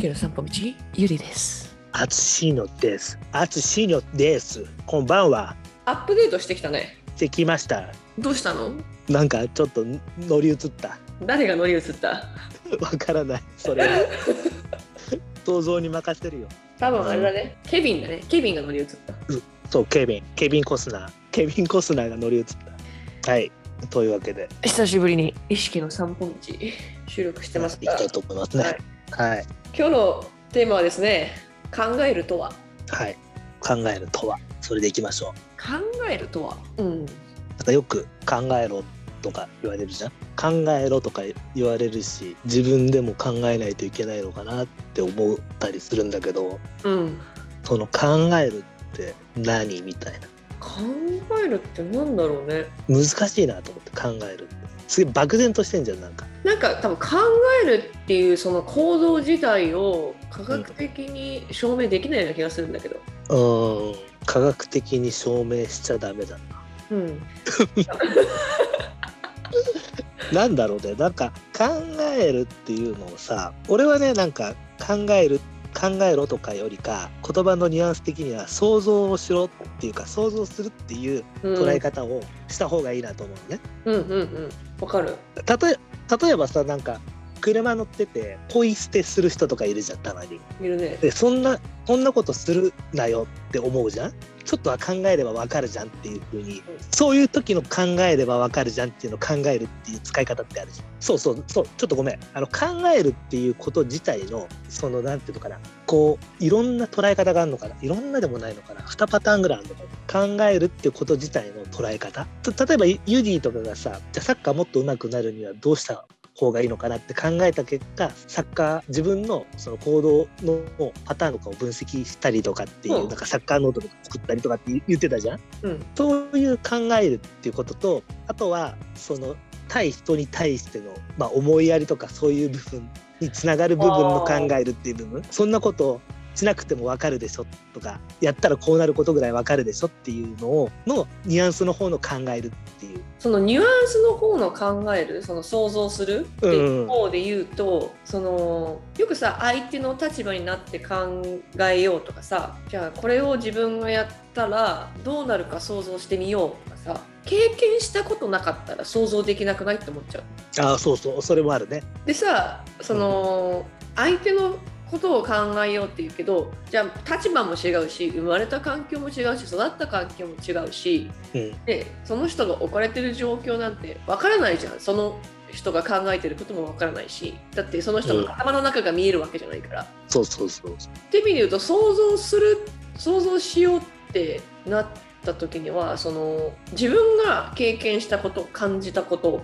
月の散歩道ゆりですあつしのです。あつしのです。こんばんは。アップデートしてきたねできました。どうしたの？なんかちょっと乗り移った。誰が乗り移った？わからない。それは 想像に任せるよ。多分あれだねケビンだねケビンが乗り移ったそう、ケビン。ケビン・コスナー。ケビン・コスナーが乗り移った。はい。というわけで、久しぶりに意識の散歩道収録してますがいきたいと思いますね。はい。今日のテーマはですね考えるとは。はい。考えるとは。それでいきましょう。考えるとは？うん。なんかよく考えろとか言われるじゃん。考えろとか言われるし自分でも考えないといけないのかなって思ったりするんだけどうん。その考えるって何みたいな。考えるってなんだろうね。難しいなと思って考えるってすげえ漠然としてんじゃんなんか。なんか多分考えるっていうその行動自体を科学的に証明できないような気がするんだけど。うーん。科学的に証明しちゃダメだな。うん。なんだろうね。なんか考えるっていうのをさ俺はねなんか考える考えろとかよりか言葉のニュアンス的には想像をしろっていうか想像するっていううん捉え方をした方がいいなと思うのね。うんうんうんわかる。例え例えばさなんか車乗っててポイ捨てする人とかいるじゃんたまに。いるね。でそんなそんなことするなよって思うじゃん？ちょっとは考えればわかるじゃんっていう風に。そういう時の考えればわかるじゃんっていうのを考えるっていう使い方ってあるじゃん。そうそうそう。ちょっとごめん。あの考えるっていうこと自体のそのなんていうのかな。こういろんな捉え方があるのかな。いろんなでもないのかな。2パターンぐらいあるのかな。考えるっていうこと自体の捉え方。と例えばユユディとかがさじゃあサッカーもっと上手くなるにはどうした方がいいのかなって考えた結果サッカー自分のその行動のパターンとかを分析したりとかっていう、うん。なんかサッカーノートとか作ったりとかって言ってたじゃん。うん。そういう考えるっていうこととあとはその対人に対しての、まあ、思いやりとかそういう部分につながる部分の考えるっていう部分そんなことをしなくても分かるでしょとかやったらこうなることぐらい分かるでしょっていうのをのニュアンスの方の考えるっていう。そのニュアンスの方の考えるその想像するっていう方で言うと、そのよくさ相手の立場になって考えようとかさじゃあこれを自分がやったらどうなるか想像してみようとかさ経験したことなかったら想像できなくないって思っちゃう？ああそうそうそれもあるね。でさその相手のことを考えようっていうけどじゃあ立場も違うし生まれた環境も違うし育った環境も違うしうん。でその人が置かれてる状況なんてわからないじゃん。その人が考えてることもわからないし。だってその人の頭の中が見えるわけじゃないから。そうそうそうって意味で言うと想像する想像しようってなった時にはその自分が経験したこと感じたことうん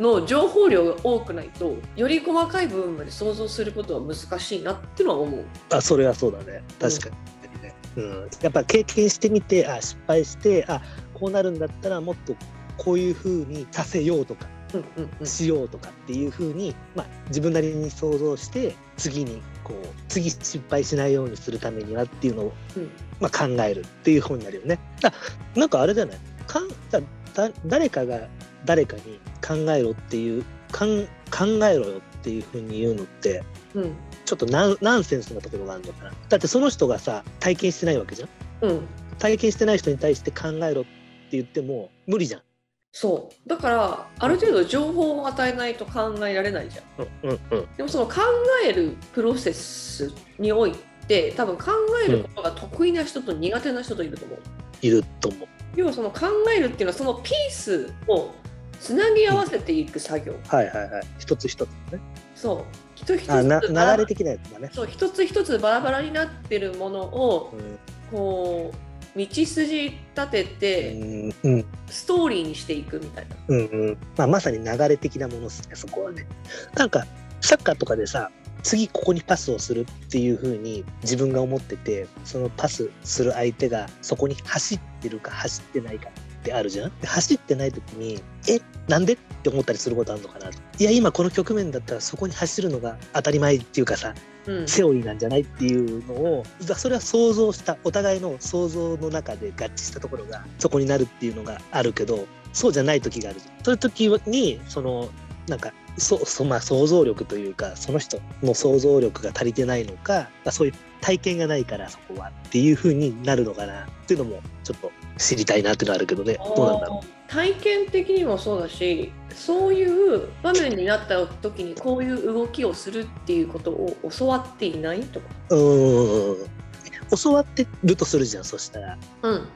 の情報量が多くないとより細かい部分まで想像することは難しいなってのは思う。あそれはそうだね。確かに。ね、うん。やっぱ経験してみてあ失敗してあこうなるんだったらもっとこういう風にさせようとかうんうんうん。しようとかっていう風に、まあ、自分なりに想像して次にこう次失敗しないようにするためにはっていうのを、うん。まあ、考えるっていう方になるよね。あなんかあれじゃない？かんだだ誰かが誰かに考えろっていうかん考えろよっていう風に言うのってうんちょっとナンナンセンスなところがあるのかな。だってその人がさ体験してないわけじゃん。うん体験してない人に対して考えろって言っても無理じゃん。そうだからある程度情報を与えないと考えられないじゃん。うんうんうんでもその考えるプロセスにおいて多分考えることが得意な人と苦手な人といると思う。いると思う。要はその考えるっていうのはそのピースをつなぎ合わせていく作業。はいはいはい。一つ一つね。そう一つ一つ流れ的なやつだね。そう一つ一つバラバラになってるものをうんこう道筋立ててうんうんストーリーにしていくみたいな。うんうんまあ、まさに流れ的なものですねそこはね。なんかサッカーとかでさ次ここにパスをするっていう風に自分が思っててそのパスする相手がそこに走ってるか走ってないかってあるじゃん？で走ってない時にえなんで？って思ったりすることあるのかな？いや今この局面だったらそこに走るのが当たり前っていうかさうん。セオリーなんじゃないっていうのをだそれは想像したお互いの想像の中で合致したところがそこになるっていうのがあるけどそうじゃない時があるそういう時にそのなんかそそまあ想像力というかその人の想像力が足りてないのか、まあ、そういう体験がないからそこはっていうふうになるのかなっていうのもちょっと知りたいなってのはあるけどね。どうなんだろう。体験的にもそうだしそういう場面になった時にこういう動きをするっていうことを教わっていないとか？うん。教わってるとするじゃんそしたら。うん。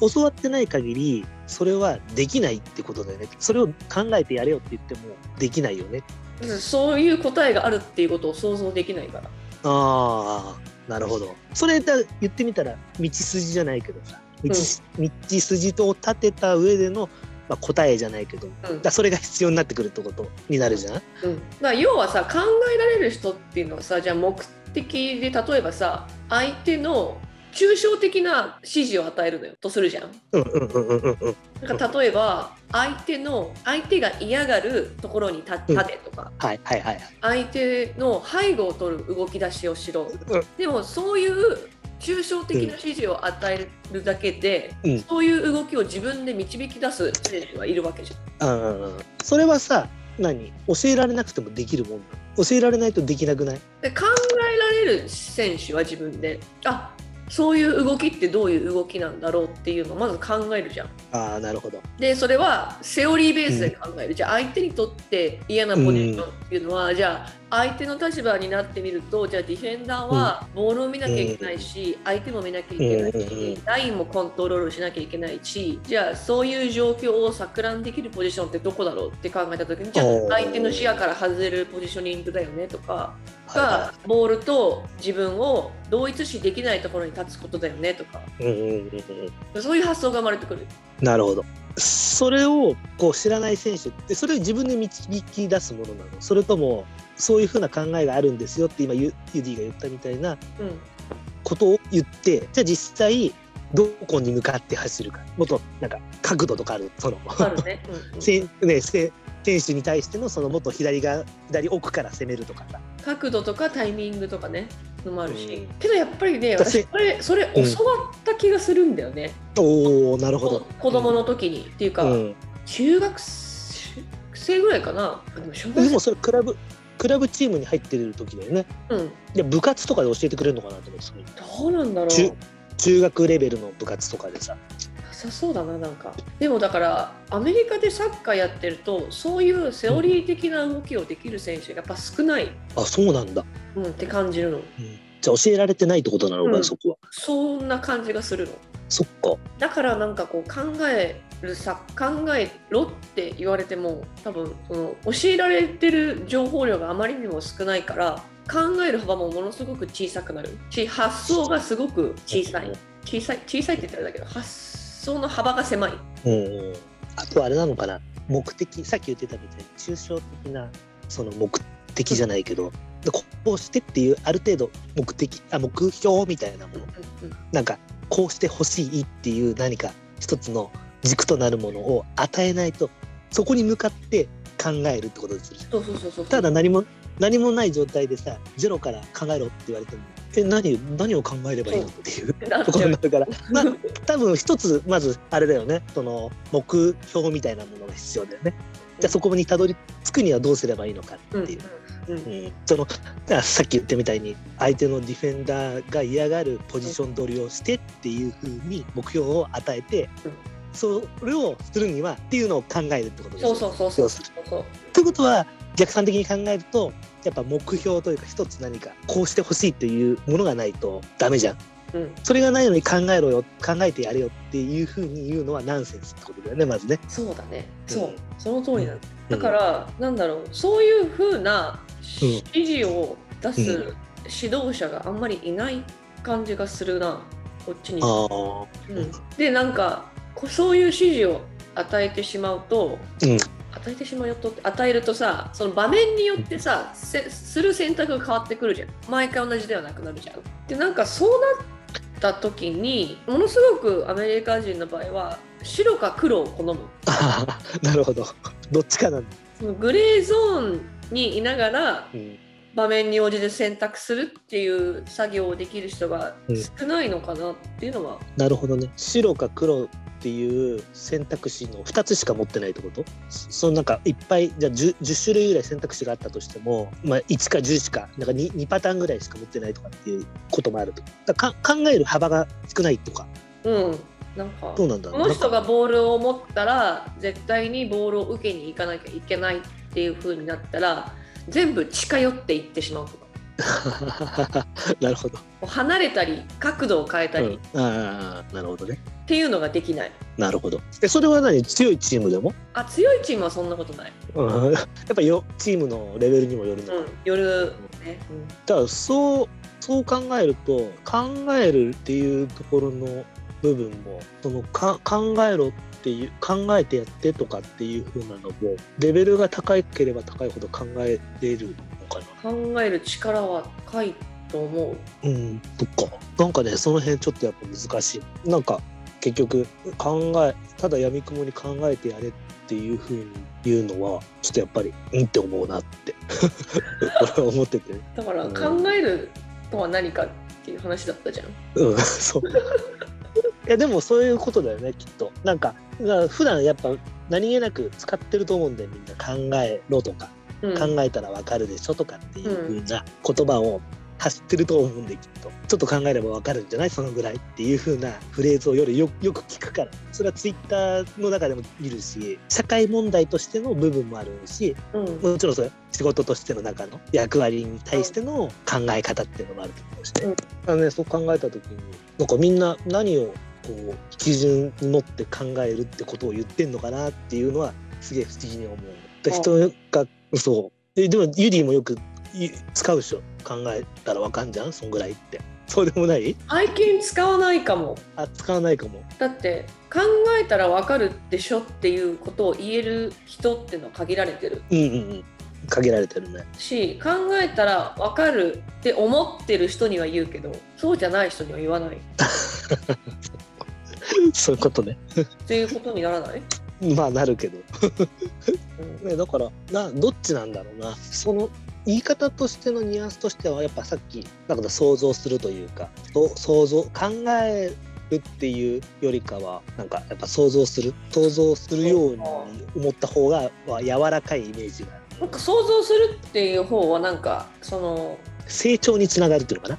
教わってない限りそれはできないってことだよね。それを考えてやれよって言ってもできないよね。そういう答えがあるっていうことを想像できないから。ああなるほど。それだ言ってみたら道筋じゃないけどさ道,、道筋を立てた上での、まあ、答えじゃないけど、うん、だそれが必要になってくるってことになるじゃん、うん、だ要はさ考えられる人っていうのはさじゃあ目的で例えばさ相手の抽象的な指示を与えるのよとするじゃん。なんか例えば相手の相手が嫌がるところに立てとか、はいはいはい、相手の背後を取る動き出しをしろ、うん、でもそういう抽象的な指示を与えるだけで、うん、そういう動きを自分で導き出す選手はいるわけじゃん。うん、それはさ何？教えられなくてもできるもん教えられないとできなくない？で考えられる選手は自分で。あそういう動きってどういう動きなんだろうっていうのをまず考えるじゃん。あなるほどでそれはセオリーベースで考える、うん、じゃあ相手にとって嫌なポジションっていうのは、うん、じゃあ相手の立場になってみるとじゃあディフェンダーはボールを見なきゃいけないし、うん、相手も見なきゃいけないし、ラインもコントロールしなきゃいけないしじゃあそういう状況を錯乱できるポジションってどこだろうって考えた時にじゃあ相手の視野から外れるポジショニングだよねとかがボールと自分を同一視できないところに立つことだよねとか、そういう発想が生まれてくる。なるほどそれをこう知らない選手ってそれを自分で導き出すものなの。それともそういうふうな考えがあるんですよって今ユユディが言ったみたいなことを言って、うん、じゃあ実際どこに向かって走るか。もっとなんか角度とかあるその。ね、うんうん、ね選手に対してのそのもっと左が左奥から攻めるとか角度とかタイミングとかねのもあるし、うん、けどやっぱりね私それそれ教わった気がするんだよね、うん、おおなるほど。子供の時に、っていうか、中学生ぐらいかな。でもでもそれクラブクラブチームに入ってる時だよね。うん。で部活とかで教えてくれるのかなと思ってどうなんだろう。中。中学レベルの部活とかでさ。なさそうだななんか。でもだからアメリカでサッカーやってるとそういうセオリー的な動きをできる選手がやっぱ少ない。うん、あそうなんだ。うんって感じるの。うん、じゃあ教えられてないってことなのか、うん、そこは。そんな感じがするの。そっか。だからなんかこう考えるさ考えろって言われても多分その教えられてる情報量があまりにも少ないから考える幅もものすごく小さくなるし発想がすごく小さい小さい小さいって言ったらだけど発想の幅が狭い。うんあとあれなのかな。目的。さっき言ってたみたいに抽象的なその目的じゃないけど、こうしてっていうある程度目的あ目標みたいなもの、うんうん、なんかこうしてほしいっていう何か一つの軸となるものを与えないとそこに向かって考えるってことですそうそうそうそう。ただ何も何もない状態でさゼロから考えろって言われてもえ何何を考えればいいのっていうところになるから。まあ多分一つまずあれだよね。その目標みたいなものが必要だよね。じゃあそこにたどり着くにはどうすればいいのかっていう。うん、うん、そのさっき言ったみたいに相手のディフェンダーが嫌がるポジション取りをしてっていうふうに目標を与えて、それをするにはっていうのを考えるってことですそうそうそうそうそうということは逆算的に考えるとやっぱ目標というか一つ何かこうしてほしいというものがないとダメじゃん。うん、それがないのに考えろよ考えてやれよっていうふうに言うのはナンセンスってことだよねまずね。そうだね。そう、うん、その通りなん。だ、だから、なんだろう。そういうふうな指示を出す指導者があんまりいない感じがするな。こっちに。うん、でなんかそういう指示を与えてしまうと、うん、与えてしまうよと与えるとさその場面によってさする選択が変わってくるじゃん。毎回同じではなくなるじゃん。でなんかそうなった時にものすごくアメリカ人の場合は白か黒を好む。なるほど。どっちかなんだ。そのグレーゾーンにいながら、うん場面に応じて選択するっていう作業をできる人が少ないのかなっていうのは、うん、なるほどね。白か黒っていう選択肢の2つしか持ってないってこと？そのなんかいっぱいじゃあ 10, 10, 種類ぐらい選択肢があったとしても、まあ、1か10しかなんか 2, 2パターンぐらいしか持ってないとかっていうこともあると。だか考える幅が少ないとか。うん。なんかどうなんだこの人がボールを持ったら絶対にボールを受けに行かなきゃいけないっていう風になったら全部近寄っていってしまうとか。なるほど。離れたり角度を変えたり、うん、ああなるほどね。っていうのができない。なるほど。えそれは何？強いチームでも？あ強いチームはそんなことない、うん、やっぱよチームのレベルにもよるの？か、うん、よるね、うん、だからそうそう考えると考えるっていうところの部分もそのか考えろっていう考えてやってとかっていう風なのもレベルが高ければ高いほど考えれるのかな。考える力は高いと思う。うんそっか。なんかねその辺ちょっとやっぱ難しい。なんか結局考えただやみくもに考えてやれっていうふうに言うのはちょっとやっぱりうんって思うなって。思ってて。だから考えるとは何かっていう話だったじゃん。うんそういやでもそういうことだよねきっと。なんか普段やっぱ何気なく使ってると思うんだよみんな。考えろとか、うん、考えたらわかるでしょとかっていうふうな言葉を走ってると思うんできっと。ちょっと考えればわかるんじゃない？そのぐらいっていう風なフレーズを夜よよく聞くから。それはツイッターの中でも見るし社会問題としての部分もあるし、うん、もちろんそれ仕事としての中の役割に対しての考え方っていうのもあると思うし、うん、あのね、そう考えた時になんかみんな何をこう基準に持って考えるってことを言ってんのかなっていうのはすげえ不思議に思う。人がそうでもユディもよく使うでしょ？考えたらわかんじゃん？そんぐらいって。そうでもない？最近使わないかも。あ使わないかも。だって考えたらわかるでしょっていうことを言える人っていうのは限られてる。うんうんうん。限られてるね。し考えたらわかるって思ってる人には言うけどそうじゃない人には言わない そういうことね。っていうことにならない？まあなるけど。ね、だからなどっちなんだろうな。その言い方としてのニュアンスとしてはやっぱさっきだから想像するというか想像考えるっていうよりかはなんかやっぱ想像する想像するように思った方が柔らかいイメージがなんか想像するっていう方はなんかその成長につながるっていうのかな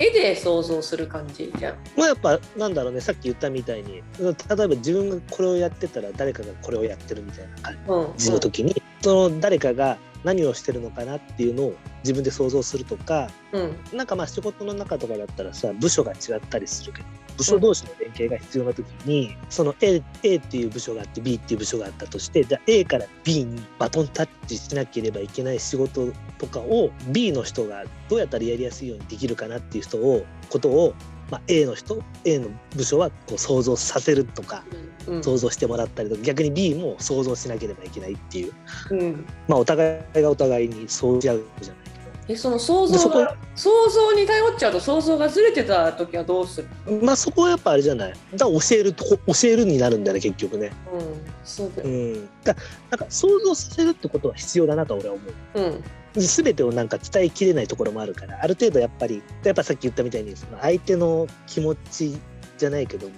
絵で想像する感じじゃん。まあやっぱなんだろうねさっき言ったみたいに例えば自分がこれをやってたら誰かがこれをやってるみたいな感じの時に、うんうん、その誰かが何をしてるのかなっていうのを自分で想像するとか、うん、なんかまあ仕事の中とかだったらさ部署が違ったりするけど部署同士の連携が必要な時に、うん、その A, A っていう部署があって B っていう部署があったとしてじゃあ A から B にバトンタッチしなければいけない仕事とかを B の人がどうやったらやりやすいようにできるかなっていう人をことをまあ、A の人 A の部署はこう想像させるとか、うん、想像してもらったりとか逆に B も想像しなければいけないっていう、うん、まあお互いがお互いにそうし合うじゃないえその想像が想像に頼っちゃうと想像がずれてた時はどうする？まあそこはやっぱあれじゃない。だ教えると教えるになるんだよね結局ね。うん。そうだよ、うん、だなんか想像させるってことは必要だなと俺は思う。うん全てをなんか伝えきれないところもあるからある程度やっぱりやっぱさっき言ったみたいにその相手の気持ちじゃないけども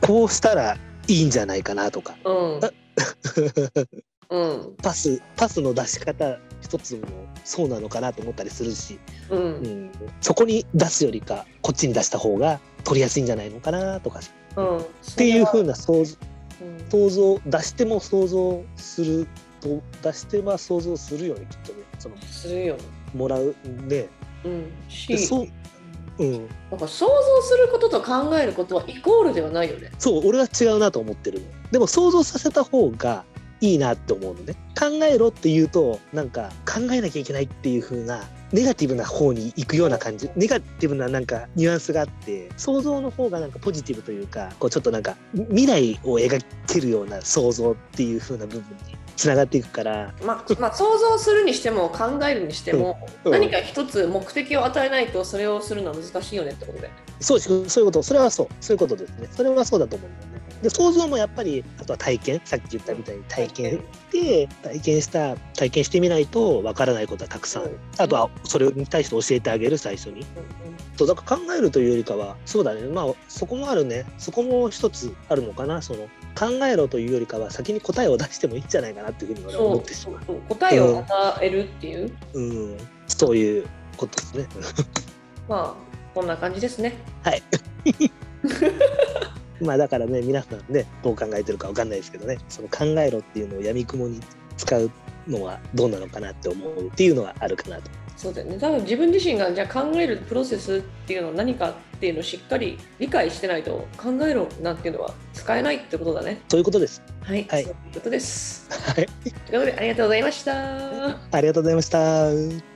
こうしたらいいんじゃないかなとか、うん。うん、パスパスの出し方一つもそうなのかなと思ったりするし、うん、うん、そこに出すよりかこっちに出した方が取りやすいんじゃないのかなとか、うん、っていうふうな想像,、想像出しても想像すると出しては想像するよねきっとねそのするよもらうね。うん、しそううん、なんか想像することと考えることはイコールではないよね。そう俺は違うなと思ってるでも想像させた方がいいなって思うのね。考えろって言うとなんか考えなきゃいけないっていう風なネガティブな方に行くような感じ。ネガティブななんかニュアンスがあって想像の方がなんかポジティブというかこうちょっとなんか未来を描けるような想像っていう風な部分につながっていくから、まあ、まあ想像するにしても考えるにしても、うん、何か一つ目的を与えないとそれをするのは難しいよねってことで。そうそういうこと。それはそう。そういうことですね。それはそうだと思うんだよね。で想像もやっぱりあとは体験。さっき言ったみたいに体験で体験した体験してみないとわからないことはたくさん、あとはそれに対して教えてあげる最初に。そうだから考えるというよりかはそうだね。まあそこもあるね。そこも一つあるのかな。その考えろというよりかは先に答えを出してもいいんじゃないかなっていうふうに思ってしまう。答えを与えるっていう、うん、うん、そういうことですね。まあこんな感じですね。はい。まあだからね皆さんねどう考えてるか分かんないですけどね。その考えろっていうのをやみくもに使うのはどうなのかなって思うっていうのはあるかなとそうだよね。多分自分自身がじゃあ考えるプロセスっていうのは何かっていうのをしっかり理解してないと考えろなんていうのは使えないってことだね。そういうことです。はい、はい、そういうことです。はい。ということでありがとうございました。ありがとうございました